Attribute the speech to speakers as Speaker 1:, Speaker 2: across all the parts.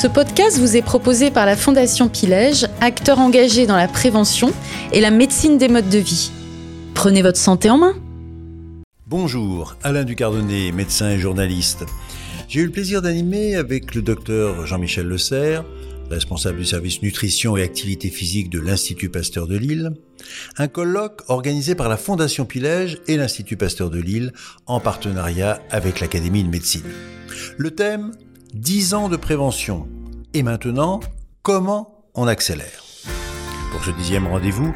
Speaker 1: Ce podcast vous est proposé par la Fondation Pilège, acteur engagé dans la prévention et la médecine des modes de vie. Prenez votre santé en main.
Speaker 2: Bonjour, Alain Ducardonnet, médecin et journaliste. J'ai eu le plaisir d'animer avec le docteur Jean-Michel Le Serre, responsable du service nutrition et activité physique de l'Institut Pasteur de Lille, un colloque organisé par la Fondation Pilège et l'Institut Pasteur de Lille en partenariat avec l'Académie de médecine. Le thème 10 ans de prévention. Et maintenant, comment on accélère? Pour ce dixième rendez-vous,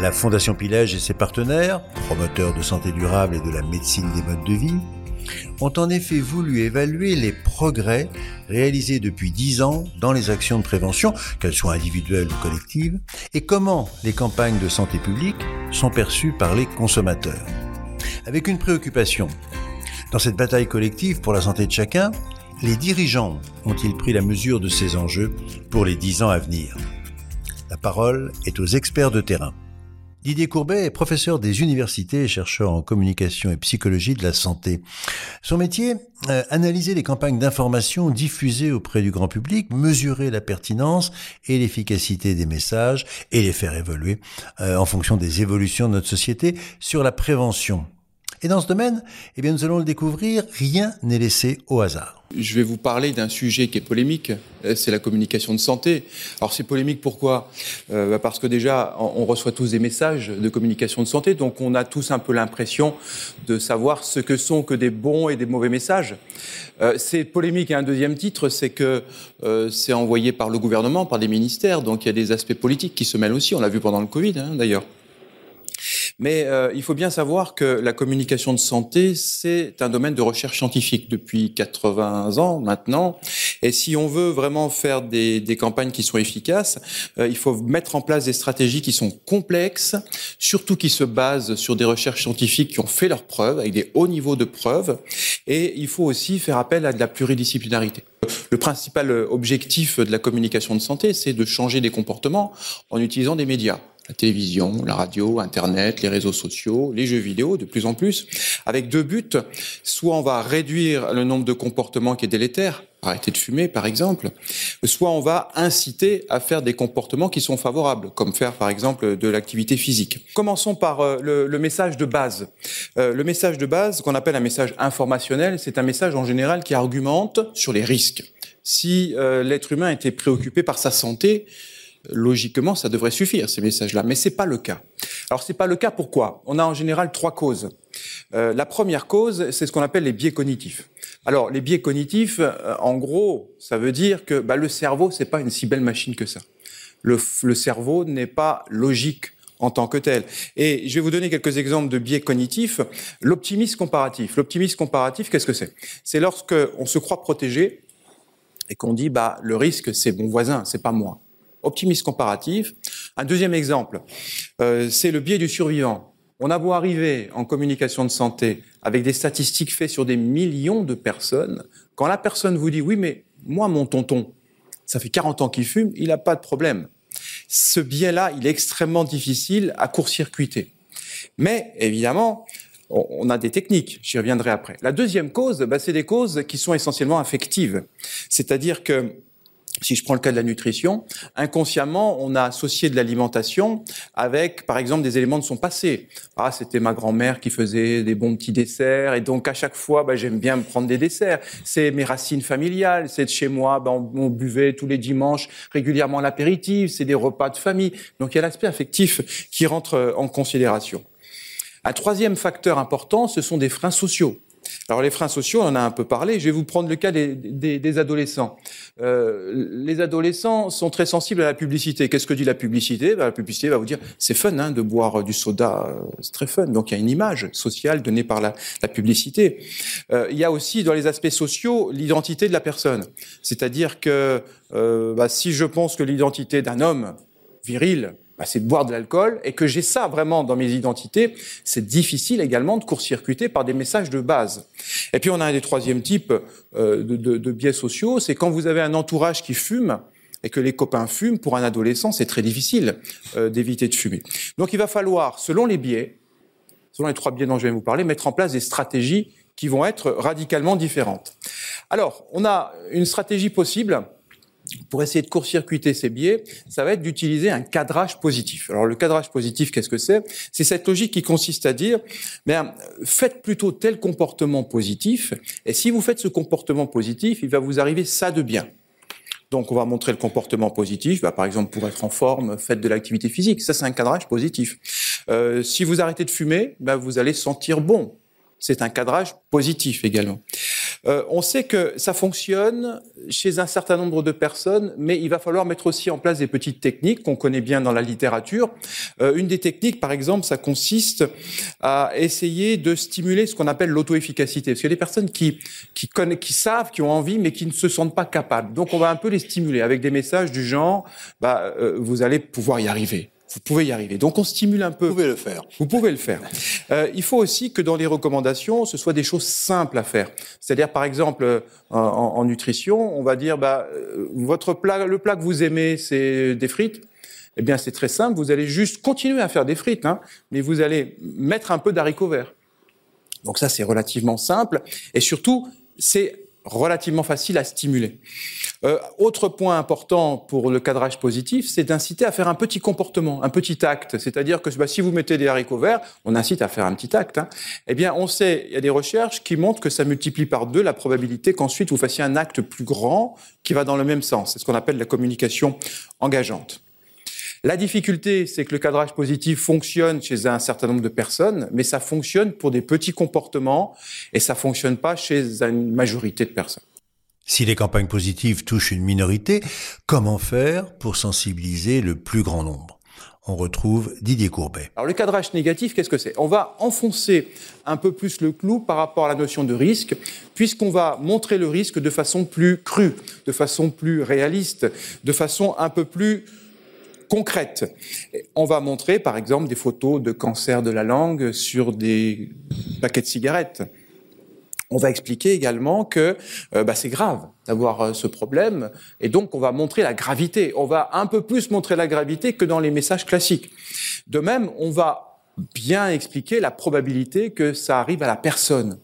Speaker 2: la Fondation Pilège et ses partenaires, promoteurs de santé durable et de la médecine des modes de vie, ont en effet voulu évaluer les progrès réalisés depuis 10 ans dans les actions de prévention, qu'elles soient individuelles ou collectives, et comment les campagnes de santé publique sont perçues par les consommateurs. Avec une préoccupation. Dans cette bataille collective pour la santé de chacun, les dirigeants ont-ils pris la mesure de ces enjeux pour les dix ans à venir? La parole est aux experts de terrain. Didier Courbet est professeur des universités et chercheur en communication et psychologie de la santé. Son métier, euh, analyser les campagnes d'information diffusées auprès du grand public, mesurer la pertinence et l'efficacité des messages et les faire évoluer euh, en fonction des évolutions de notre société sur la prévention. Et dans ce domaine, eh bien, nous allons le découvrir, rien n'est laissé au hasard.
Speaker 3: Je vais vous parler d'un sujet qui est polémique, euh, c'est la communication de santé. Alors c'est polémique pourquoi? Euh, bah, Parce que déjà, on reçoit tous des messages de communication de santé, donc on a tous un peu l'impression de savoir ce que sont que des bons et des mauvais messages. Euh, c'est polémique à un deuxième titre, c'est que c'est envoyé par le gouvernement, par des ministères, donc il y a des aspects politiques qui se mêlent aussi, on l'a vu pendant le Covid hein, d'ailleurs. Mais euh, il faut bien savoir que la communication de santé, c'est un domaine de recherche scientifique depuis 80 ans maintenant. Et si on veut vraiment faire des, des campagnes qui sont efficaces, euh, il faut mettre en place des stratégies qui sont complexes, surtout qui se basent sur des recherches scientifiques qui ont fait leurs preuves, avec des hauts niveaux de preuves. Et il faut aussi faire appel à de la pluridisciplinarité. Le principal objectif de la communication de santé, c'est de changer des comportements en utilisant des médias la télévision, la radio, Internet, les réseaux sociaux, les jeux vidéo, de plus en plus, avec deux buts. Soit on va réduire le nombre de comportements qui est délétère, arrêter de fumer par exemple, soit on va inciter à faire des comportements qui sont favorables, comme faire par exemple de l'activité physique. Commençons par euh, le, message de base. Euh, le message de base, qu'on appelle un message informationnel, c'est un message en général qui argumente sur les risques. Si euh, l'être humain était préoccupé par sa santé, logiquement, ça devrait suffire, ces messages-là. Mais c'est pas le cas. Alors, c'est pas le cas pourquoi? On a en général trois causes. Euh, la première cause, c'est ce qu'on appelle les biais cognitifs. Alors, les biais cognitifs, euh, en gros, ça veut dire que bah, le cerveau, c'est pas une si belle machine que ça. Le, le cerveau n'est pas logique en tant que tel. Et je vais vous donner quelques exemples de biais cognitifs. L'optimisme comparatif. L'optimisme comparatif, qu'est-ce que c'est? C'est lorsque on se croit protégé et qu'on dit bah le risque c'est mon voisin, c'est pas moi optimisme comparatif. Un deuxième exemple, euh, c'est le biais du survivant. On a beau arriver en communication de santé avec des statistiques faites sur des millions de personnes, quand la personne vous dit oui, mais moi, mon tonton, ça fait 40 ans qu'il fume, il n'a pas de problème. Ce biais-là, il est extrêmement difficile à court-circuiter. Mais évidemment, on a des techniques, j'y reviendrai après. La deuxième cause, bah, c'est des causes qui sont essentiellement affectives. C'est-à-dire que si je prends le cas de la nutrition, inconsciemment, on a associé de l'alimentation avec, par exemple, des éléments de son passé. Ah, c'était ma grand-mère qui faisait des bons petits desserts, et donc à chaque fois, bah, j'aime bien me prendre des desserts. C'est mes racines familiales, c'est de chez moi, bah, on, buvait tous les dimanches régulièrement l'apéritif, c'est des repas de famille. Donc il y a l'aspect affectif qui rentre euh, en considération. Un troisième facteur important, ce sont des freins sociaux. Alors les freins sociaux, on en a un peu parlé. Je vais vous prendre le cas des, adolescents. Euh, les adolescents sont très sensibles à la publicité. Qu'est-ce que dit la publicité? Ben, La publicité va vous dire c'est fun hein, de boire du soda, euh, c'est très fun. Donc il y a une image sociale donnée par la, publicité. Euh, il y a aussi dans les aspects sociaux l'identité de la personne. C'est-à-dire que bah, si je pense que l'identité d'un homme viril c'est de boire de l'alcool, et que j'ai ça vraiment dans mes identités, c'est difficile également de court-circuiter par des messages de base. Et puis on a un des troisièmes types euh, de, biais sociaux, c'est quand vous avez un entourage qui fume, et que les copains fument, pour un adolescent, c'est très difficile euh, d'éviter de fumer. Donc il va falloir, selon les biais, selon les trois biais dont je vais vous parler, mettre en place des stratégies qui vont être radicalement différentes. Alors, on a une stratégie possible pour essayer de court-circuiter ces biais, ça va être d'utiliser un cadrage positif. Alors le cadrage positif, qu'est-ce que c'est? C'est cette logique qui consiste à dire, bien, faites plutôt tel comportement positif, et si vous faites ce comportement positif, il va vous arriver ça de bien. Donc, on va montrer le comportement positif. Bah, par exemple, pour être en forme, faites de l'activité physique. Ça, c'est un cadrage positif. Euh, si vous arrêtez de fumer, bah, vous allez sentir bon c'est un cadrage positif également. Euh, on sait que ça fonctionne chez un certain nombre de personnes, mais il va falloir mettre aussi en place des petites techniques qu'on connaît bien dans la littérature. Euh, une des techniques, par exemple, ça consiste à essayer de stimuler ce qu'on appelle l'auto-efficacité. Parce qu'il y a des personnes qui, qui, connaissent, qui savent, qui ont envie, mais qui ne se sentent pas capables. Donc on va un peu les stimuler avec des messages du genre, bah, euh, vous allez pouvoir y arriver vous pouvez y arriver. Donc on stimule un peu.
Speaker 2: Vous pouvez le faire.
Speaker 3: Vous pouvez le faire. Euh, il faut aussi que dans les recommandations, ce soit des choses simples à faire. C'est-à-dire par exemple euh, en, en, nutrition, on va dire bah euh, votre plat, le plat que vous aimez, c'est des frites. Eh bien c'est très simple. Vous allez juste continuer à faire des frites, hein, mais vous allez mettre un peu d'haricots verts. Donc ça c'est relativement simple et surtout c'est relativement facile à stimuler. Euh, autre point important pour le cadrage positif, c'est d'inciter à faire un petit comportement, un petit acte. C'est-à-dire que bah, si vous mettez des haricots verts, on incite à faire un petit acte. Hein. Eh bien, on sait, il y a des recherches qui montrent que ça multiplie par deux la probabilité qu'ensuite vous fassiez un acte plus grand qui va dans le même sens. C'est ce qu'on appelle la communication engageante. La difficulté, c'est que le cadrage positif fonctionne chez un certain nombre de personnes, mais ça fonctionne pour des petits comportements et ça fonctionne pas chez une majorité de personnes.
Speaker 2: Si les campagnes positives touchent une minorité, comment faire pour sensibiliser le plus grand nombre? On retrouve Didier Courbet.
Speaker 3: Alors le cadrage négatif, qu'est-ce que c'est? On va enfoncer un peu plus le clou par rapport à la notion de risque, puisqu'on va montrer le risque de façon plus crue, de façon plus réaliste, de façon un peu plus concrète. On va montrer, par exemple, des photos de cancer de la langue sur des paquets de cigarettes. On va expliquer également que euh, bah, c'est grave d'avoir euh, ce problème, et donc on va montrer la gravité. On va un peu plus montrer la gravité que dans les messages classiques. De même, on va bien expliquer la probabilité que ça arrive à la personne.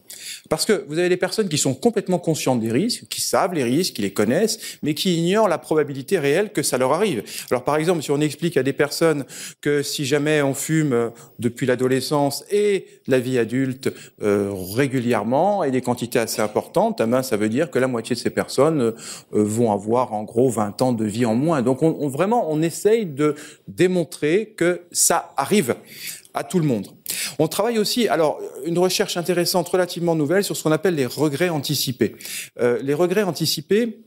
Speaker 3: Parce que vous avez des personnes qui sont complètement conscientes des risques, qui savent les risques, qui les connaissent, mais qui ignorent la probabilité réelle que ça leur arrive. Alors par exemple, si on explique à des personnes que si jamais on fume euh, depuis l'adolescence et la vie adulte euh, régulièrement et des quantités assez importantes, eh ben, ça veut dire que la moitié de ces personnes euh, vont avoir en gros 20 ans de vie en moins. Donc on, on, vraiment, on essaye de démontrer que ça arrive à tout le monde. On travaille aussi, alors, une recherche intéressante, relativement nouvelle, sur ce qu'on appelle les regrets anticipés. Euh, les regrets anticipés,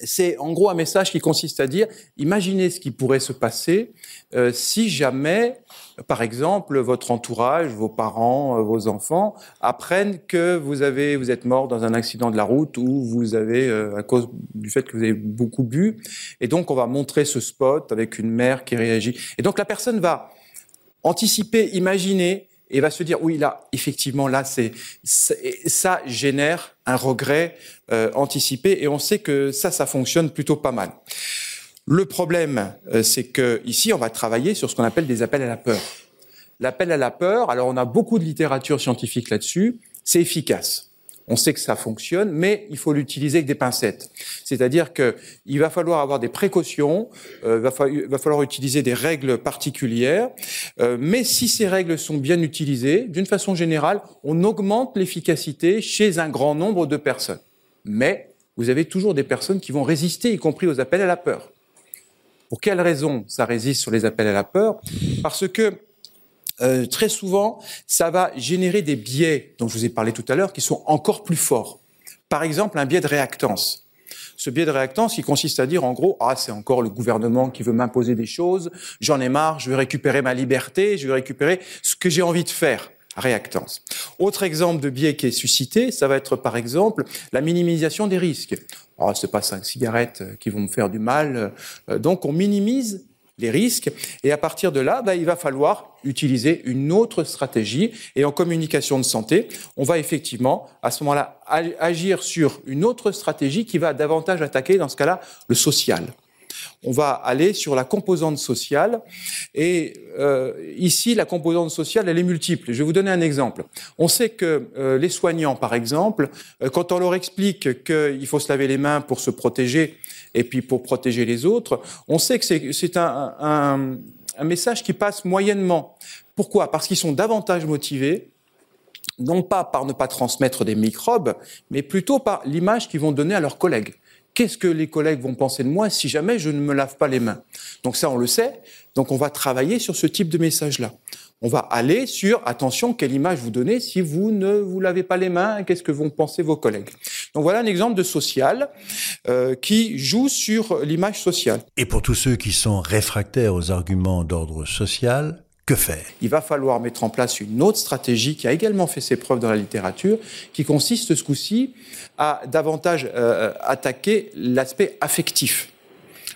Speaker 3: c'est en gros un message qui consiste à dire, imaginez ce qui pourrait se passer euh, si jamais, par exemple, votre entourage, vos parents, euh, vos enfants apprennent que vous avez, vous êtes mort dans un accident de la route ou vous avez, euh, à cause du fait que vous avez beaucoup bu, et donc on va montrer ce spot avec une mère qui réagit. Et donc la personne va anticiper, imaginer, et va se dire oui là effectivement là ça génère un regret euh, anticipé et on sait que ça ça fonctionne plutôt pas mal. Le problème euh, c'est que ici on va travailler sur ce qu'on appelle des appels à la peur. L'appel à la peur, alors on a beaucoup de littérature scientifique là-dessus, c'est efficace on sait que ça fonctionne, mais il faut l'utiliser avec des pincettes. C'est-à-dire qu'il va falloir avoir des précautions, euh, il va, falloir utiliser des règles particulières, euh, mais si ces règles sont bien utilisées, d'une façon générale, on augmente l'efficacité chez un grand nombre de personnes. Mais vous avez toujours des personnes qui vont résister, y compris aux appels à la peur. Pour quelles raisons ça résiste sur les appels à la peur? Parce que euh, très souvent, ça va générer des biais dont je vous ai parlé tout à l'heure qui sont encore plus forts. Par exemple, un biais de réactance. Ce biais de réactance qui consiste à dire en gros, ah, c'est encore le gouvernement qui veut m'imposer des choses, j'en ai marre, je vais récupérer ma liberté, je vais récupérer ce que j'ai envie de faire. Réactance. Autre exemple de biais qui est suscité, ça va être par exemple la minimisation des risques. Oh, c'est pas cinq cigarettes qui vont me faire du mal. Euh, donc on minimise les risques. Et à partir de là, bah, il va falloir utiliser une autre stratégie. Et en communication de santé, on va effectivement, à ce moment-là, agir sur une autre stratégie qui va davantage attaquer, dans ce cas-là, le social. on va aller sur la composante sociale. Et euh, ici, la composante sociale, elle est multiple. Je vais vous donner un exemple. On sait que euh, les soignants, par exemple, euh, quand on leur explique qu'il faut se laver les mains pour se protéger et puis pour protéger les autres, on sait que c'est un, message qui passe moyennement. Pourquoi? Parce qu'ils sont davantage motivés non pas par ne pas transmettre des microbes, mais plutôt par l'image qu'ils vont donner à leurs collègues. Qu'est-ce que les collègues vont penser de moi si jamais je ne me lave pas les mains? Donc ça, on le sait. Donc on va travailler sur ce type de message-là. On va aller sur, attention, quelle image vous donnez si vous ne vous lavez pas les mains, qu'est-ce que vont penser vos collègues. Donc voilà un exemple de social euh, qui joue sur l'image sociale.
Speaker 2: Et pour tous ceux qui sont réfractaires aux arguments d'ordre social, que faire?
Speaker 3: Il va falloir mettre en place une autre stratégie qui a également fait ses preuves dans la littérature, qui consiste ce coup-ci à davantage euh, attaquer l'aspect affectif.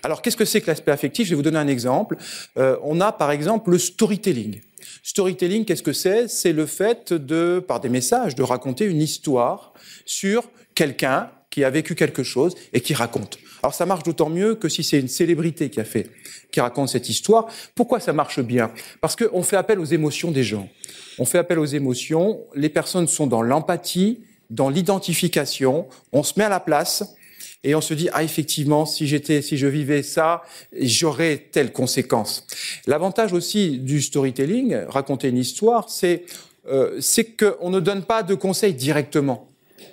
Speaker 3: Alors, qu'est-ce que c'est que l'aspect affectif? Je vais vous donner un exemple. Euh, on a par exemple le storytelling. Storytelling, qu'est-ce que c'est? C'est le fait de, par des messages, de raconter une histoire sur quelqu'un qui a vécu quelque chose et qui raconte. Alors ça marche d'autant mieux que si c'est une célébrité qui a fait, qui raconte cette histoire. Pourquoi ça marche bien? Parce qu'on fait appel aux émotions des gens. On fait appel aux émotions. Les personnes sont dans l'empathie, dans l'identification. On se met à la place et on se dit ah effectivement si j'étais si je vivais ça j'aurais telle conséquence. L'avantage aussi du storytelling, raconter une histoire, c'est euh, c'est qu'on ne donne pas de conseils directement.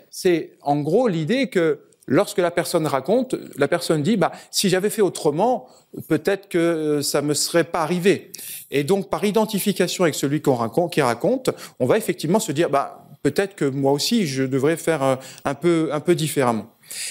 Speaker 3: C'est en gros l'idée que lorsque la personne raconte, la personne dit bah si j'avais fait autrement, peut-être que euh, ça me serait pas arrivé. Et donc par identification avec celui qu'on raconte, qui raconte, on va effectivement se dire bah peut-être que moi aussi je devrais faire euh, un peu un peu différemment.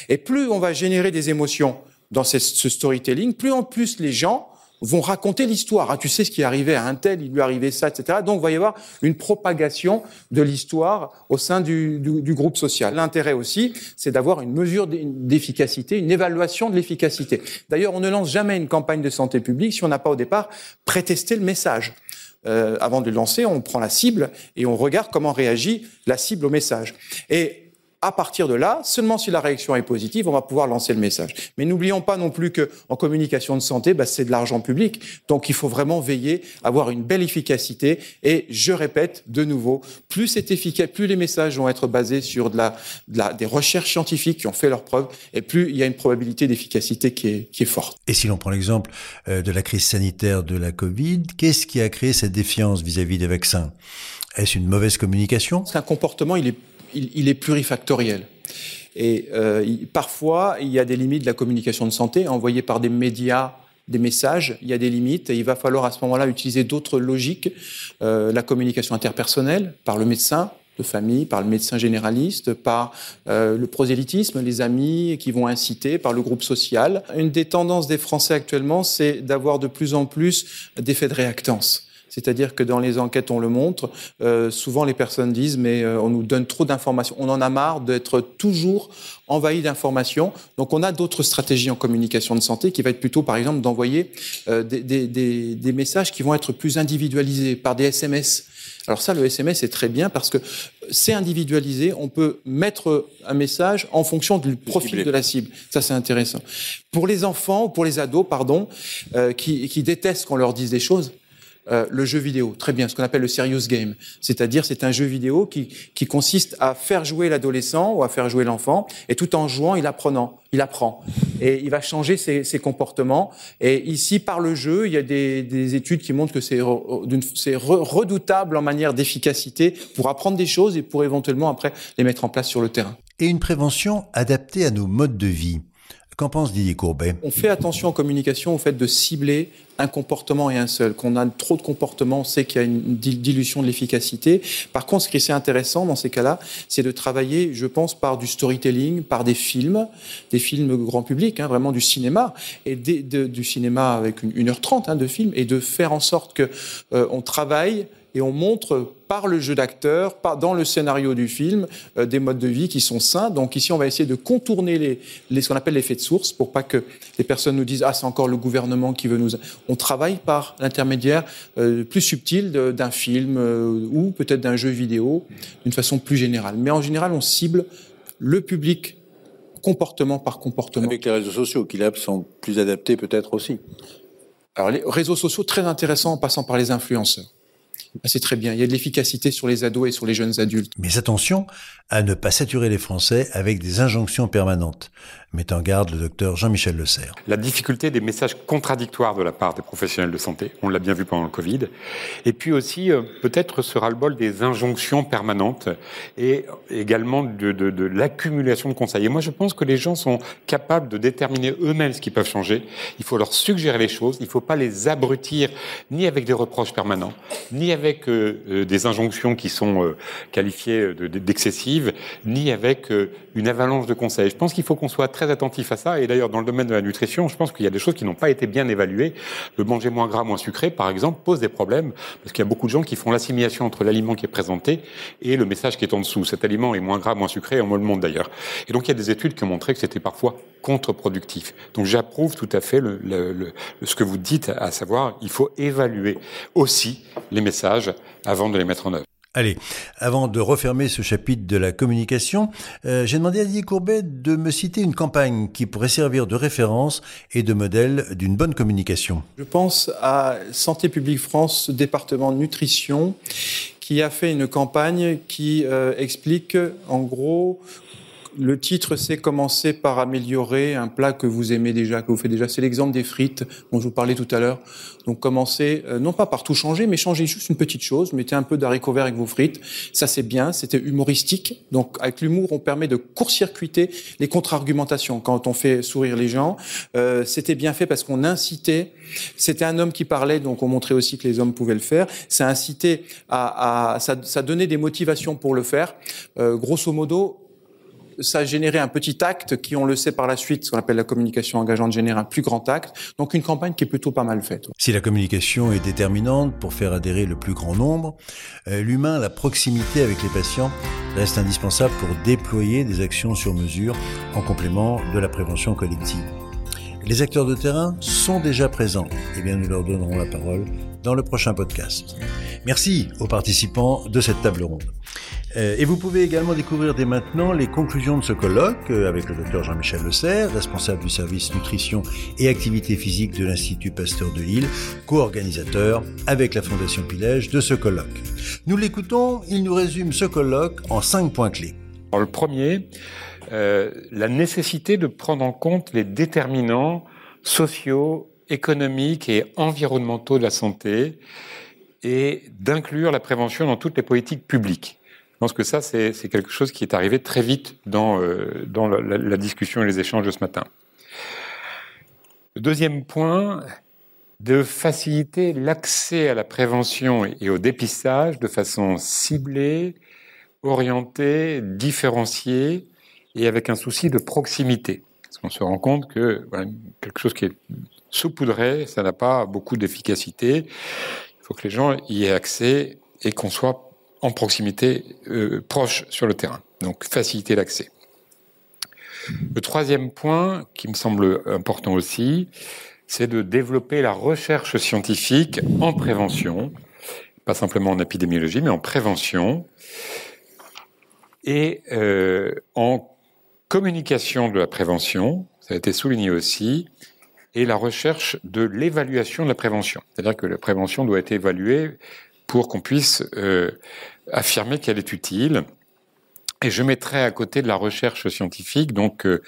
Speaker 3: Et plus on va générer des émotions dans ce storytelling, plus en plus les gens vont raconter l'histoire. Ah, tu sais ce qui est arrivé à un tel, il lui arrivé ça, etc. Donc, il va y avoir une propagation de l'histoire au sein du, du, groupe social. L'intérêt aussi, c'est d'avoir une mesure d'efficacité, une évaluation de l'efficacité. D'ailleurs, on ne lance jamais une campagne de santé publique si on n'a pas au départ prétesté le message. Euh, avant de le lancer, on prend la cible et on regarde comment réagit la cible au message. Et à partir de là, seulement si la réaction est positive, on va pouvoir lancer le message. Mais n'oublions pas non plus que en communication de santé, bah, c'est de l'argent public, donc il faut vraiment veiller à avoir une belle efficacité. Et je répète de nouveau, plus c'est efficace, plus les messages vont être basés sur de la, de la, des recherches scientifiques qui ont fait leurs preuves, et plus il y a une probabilité d'efficacité qui est, qui est forte.
Speaker 2: Et si l'on prend l'exemple euh, de la crise sanitaire de la Covid, qu'est-ce qui a créé cette défiance vis-à-vis -vis des vaccins? Est-ce une mauvaise communication?
Speaker 3: C'est un comportement, il est il, est plurifactoriel. Et euh, parfois, il y a des limites de la communication de santé envoyées par des médias, des messages. Il y a des limites et il va falloir à ce moment-là utiliser d'autres logiques. Euh, la communication interpersonnelle par le médecin de famille, par le médecin généraliste, par euh, le prosélytisme, les amis qui vont inciter, par le groupe social. Une des tendances des Français actuellement, c'est d'avoir de plus en plus d'effets de réactance. C'est-à-dire que dans les enquêtes, on le montre, euh, souvent les personnes disent mais euh, on nous donne trop d'informations, on en a marre d'être toujours envahi d'informations. Donc on a d'autres stratégies en communication de santé qui va être plutôt par exemple d'envoyer euh, des, des, des, des, messages qui vont être plus individualisés par des SMS. Alors ça, le SMS est très bien parce que c'est individualisé. On peut mettre un message en fonction du profil de la cible. Ça, c'est intéressant. Pour les enfants ou pour les ados, pardon, euh, qui, qui détestent qu'on leur dise des choses, euh, le jeu vidéo. Très bien, ce qu'on appelle le serious game. C'est-à-dire, c'est un jeu vidéo qui, qui consiste à faire jouer l'adolescent ou à faire jouer l'enfant, et tout en jouant, il apprenant, il apprend. Et il va changer ses, ses, comportements. Et ici, par le jeu, il y a des, des études qui montrent que c'est redoutable en manière d'efficacité pour apprendre des choses et pour éventuellement après les mettre en place sur le terrain.
Speaker 2: Et une prévention adaptée à nos modes de vie. Qu'en pense Didier Courbet?
Speaker 3: On fait attention en communication au fait de cibler un comportement et un seul. Qu'on a trop de comportements, on sait qu'il y a une dilution de l'efficacité. Par contre, ce qui est intéressant dans ces cas-là, c'est de travailler, je pense, par du storytelling, par des films, des films grand public, hein, vraiment du cinéma, et du cinéma avec une, 1h30 hein, de film, et de faire en sorte que euh, on travaille et on montre par le jeu d'acteur, dans le scénario du film, euh, des modes de vie qui sont sains. Donc ici, on va essayer de contourner les, les ce qu'on appelle l'effet de source pour pas que les personnes nous disent ah c'est encore le gouvernement qui veut nous. On travaille par l'intermédiaire euh, plus subtil d'un film euh, ou peut-être d'un jeu vidéo d'une façon plus générale. Mais en général, on cible le public comportement par comportement.
Speaker 2: Avec les réseaux sociaux, qui là sont plus adaptés peut-être aussi.
Speaker 3: Alors les réseaux sociaux, très intéressants en passant par les influenceurs. Ah, c'est très bien. Il y a de l'efficacité sur les ados et sur les jeunes adultes.
Speaker 2: Mais attention à ne pas saturer les Français avec des injonctions permanentes, met en garde le docteur Jean-Michel Le Serre.
Speaker 4: La difficulté des messages contradictoires de la part des professionnels de santé, on l'a bien vu pendant le Covid, et puis aussi euh, peut-être ce ras-le-bol des injonctions permanentes et également de, de, de l'accumulation de conseils. Et moi, je pense que les gens sont capables de déterminer eux-mêmes ce qu'ils peuvent changer. Il faut leur suggérer les choses. Il ne faut pas les abrutir ni avec des reproches permanents, ni avec euh, euh, des injonctions qui sont euh, qualifiées d'excessives, ni avec une avalanche de conseils. Je pense qu'il faut qu'on soit très attentif à ça. Et d'ailleurs, dans le domaine de la nutrition, je pense qu'il y a des choses qui n'ont pas été bien évaluées. Le manger moins gras, moins sucré, par exemple, pose des problèmes parce qu'il y a beaucoup de gens qui font l'assimilation entre l'aliment qui est présenté et le message qui est en dessous. Cet aliment est moins gras, moins sucré, on me le montre d'ailleurs. Et donc, il y a des études qui ont montré que c'était parfois contre-productif. Donc, j'approuve tout à fait le, le, le, ce que vous dites, à savoir, il faut évaluer aussi les messages avant de les mettre en œuvre.
Speaker 2: Allez, avant de refermer ce chapitre de la communication, euh, j'ai demandé à Didier Courbet de me citer une campagne qui pourrait servir de référence et de modèle d'une bonne communication.
Speaker 3: Je pense à Santé publique France, département nutrition, qui a fait une campagne qui euh, explique en gros le titre, c'est commencer par améliorer un plat que vous aimez déjà, que vous faites déjà. C'est l'exemple des frites dont je vous parlais tout à l'heure. Donc commencez, euh, non pas par tout changer, mais changez juste une petite chose. Mettez un peu d'haricots verts avec vos frites. Ça, c'est bien. C'était humoristique. Donc avec l'humour, on permet de court-circuiter les contre-argumentations quand on fait sourire les gens. Euh, c'était bien fait parce qu'on incitait. C'était un homme qui parlait, donc on montrait aussi que les hommes pouvaient le faire. Ça incitait à, à ça, ça donnait des motivations pour le faire. Euh, grosso modo, ça a généré un petit acte qui, on le sait par la suite, ce qu'on appelle la communication engageante, génère un plus grand acte. Donc une campagne qui est plutôt pas mal faite.
Speaker 2: Si la communication est déterminante pour faire adhérer le plus grand nombre, euh, l'humain, la proximité avec les patients reste indispensable pour déployer des actions sur mesure en complément de la prévention collective. Les acteurs de terrain sont déjà présents. Eh bien, nous leur donnerons la parole dans le prochain podcast. Merci aux participants de cette table ronde. Euh, et vous pouvez également découvrir dès maintenant les conclusions de ce colloque euh, avec le docteur Jean-Michel Le Serre, responsable du service nutrition et activité physique de l'Institut Pasteur de Lille, co-organisateur avec la Fondation Pilège de ce colloque. Nous l'écoutons, il nous résume ce colloque en cinq points clés.
Speaker 4: Alors, le premier, euh, la nécessité de prendre en compte les déterminants sociaux, économiques et environnementaux de la santé et d'inclure la prévention dans toutes les politiques publiques. Je pense que ça, c'est quelque chose qui est arrivé très vite dans, euh, la, la, discussion et les échanges de ce matin. Le deuxième point, de faciliter l'accès à la prévention et au dépistage de façon ciblée, orientée, différenciée et avec un souci de proximité. Parce qu'on se rend compte que quelque chose qui est saupoudré, ça n'a pas beaucoup d'efficacité. Il faut que les gens y aient accès et qu'on soit en proximité, euh, proche sur le terrain. Donc faciliter l'accès. Le troisième point, qui me semble important aussi, c'est de développer la recherche scientifique en prévention, pas simplement en épidémiologie, mais en prévention, et euh, en communication de la prévention, ça a été souligné aussi, et la recherche de l'évaluation de la prévention. C'est-à-dire que la prévention doit être évaluée pour qu'on puisse euh, affirmer qu'elle est utile. Et je mettrai à côté de la recherche scientifique, donc euh,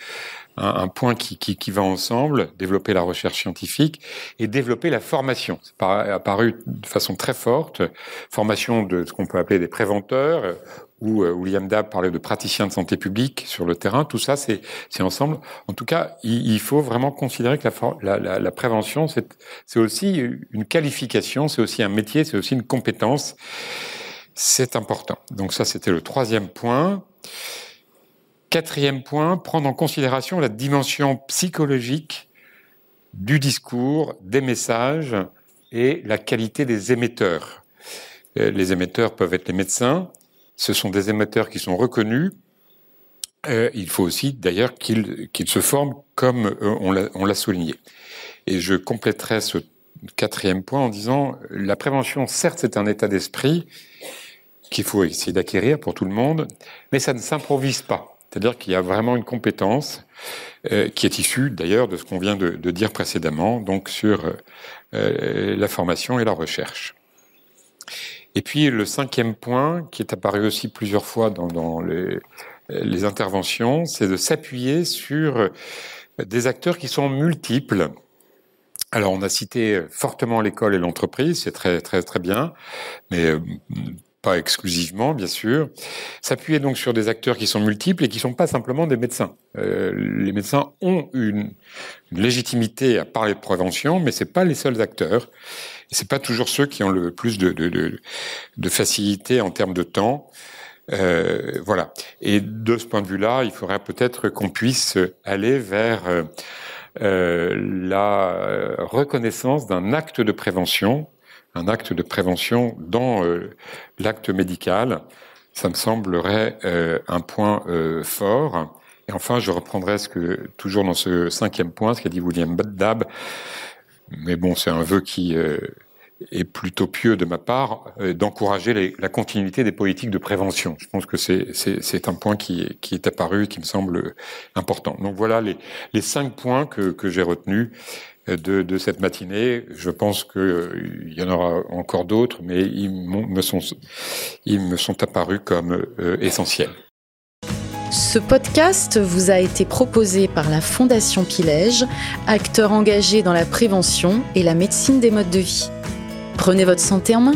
Speaker 4: un, un, point qui, qui, qui, va ensemble, développer la recherche scientifique et développer la formation. C'est apparu de façon très forte, formation de ce qu'on peut appeler des préventeurs, euh, où euh, William Dab parlait de praticiens de santé publique sur le terrain. Tout ça, c'est ensemble. En tout cas, il, il, faut vraiment considérer que la, la, la prévention, c'est aussi une qualification, c'est aussi un métier, c'est aussi une compétence. C'est important. Donc ça, c'était le troisième point. Quatrième point, prendre en considération la dimension psychologique du discours, des messages et la qualité des émetteurs. Euh, les émetteurs peuvent être les médecins. Ce sont des émetteurs qui sont reconnus. Euh, il faut aussi, d'ailleurs, qu'ils se forment comme euh, on l'a souligné. Et je compléterai ce quatrième point en disant la prévention, certes, c'est un état d'esprit, qu'il faut essayer d'acquérir pour tout le monde, mais ça ne s'improvise pas. C'est-à-dire qu'il y a vraiment une compétence euh, qui est issue d'ailleurs de ce qu'on vient de, dire précédemment, donc sur euh, la formation et la recherche. Et puis le cinquième point, qui est apparu aussi plusieurs fois dans, les, les, interventions, c'est de s'appuyer sur des acteurs qui sont multiples. Alors on a cité fortement l'école et l'entreprise, c'est très très très bien, mais pas exclusivement, bien sûr. S'appuyer donc sur des acteurs qui sont multiples et qui ne sont pas simplement des médecins. Euh, les médecins ont une, légitimité à parler de prévention, mais c'est pas les seuls acteurs. C'est pas toujours ceux qui ont le plus de, de, de, de facilité en termes de temps. Euh, voilà. Et de ce point de vue-là, il faudrait peut-être qu'on puisse aller vers euh, la reconnaissance d'un acte de prévention un acte de prévention dans euh, l'acte médical. Ça me semblerait euh, un point euh, fort. Et enfin, je reprendrai ce que, toujours dans ce cinquième point, ce qu'a dit William Dab. Mais bon, c'est un vœu qui est plutôt pieux de ma part, d'encourager la continuité des politiques de prévention. Je pense que c'est un point qui, est apparu et qui me semble important. Donc voilà les, les cinq points que, que j'ai retenus de, cette matinée. Je pense qu'il euh, y en aura encore d'autres, mais ils, me sont, ils me sont apparus comme euh, essentiels.
Speaker 1: Ce podcast vous a été proposé par la Fondation Pilège, acteur engagé dans la prévention et la médecine des modes de vie. Prenez votre santé en main.